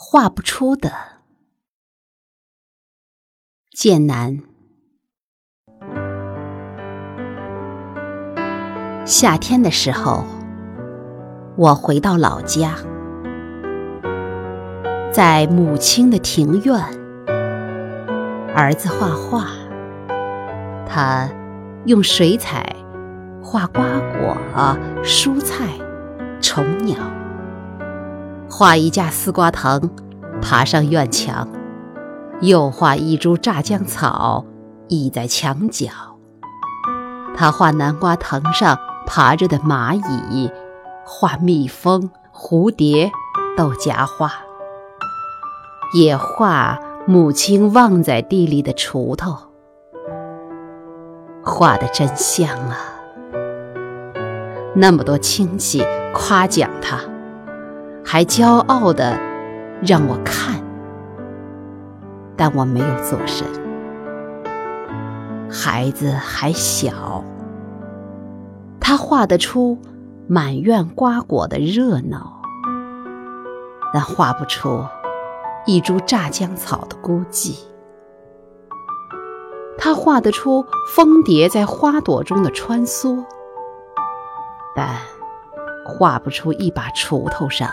画不出的剑南。夏天的时候，我回到老家，在母亲的庭院，儿子画画，他用水彩画瓜果、蔬菜、虫鸟。画一架丝瓜藤，爬上院墙；又画一株炸浆草，倚在墙角。他画南瓜藤上爬着的蚂蚁，画蜜蜂、蝴蝶、豆荚花，也画母亲忘在地里的锄头。画的真像啊！那么多亲戚夸奖他。还骄傲的让我看，但我没有做声。孩子还小，他画得出满院瓜果的热闹，但画不出一株炸浆草的孤寂。他画得出蜂蝶在花朵中的穿梭，但画不出一把锄头上。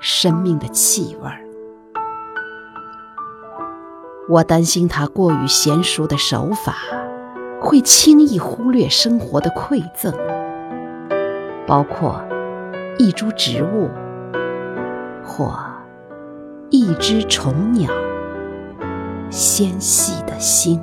生命的气味儿，我担心他过于娴熟的手法会轻易忽略生活的馈赠，包括一株植物或一只虫鸟纤细的心。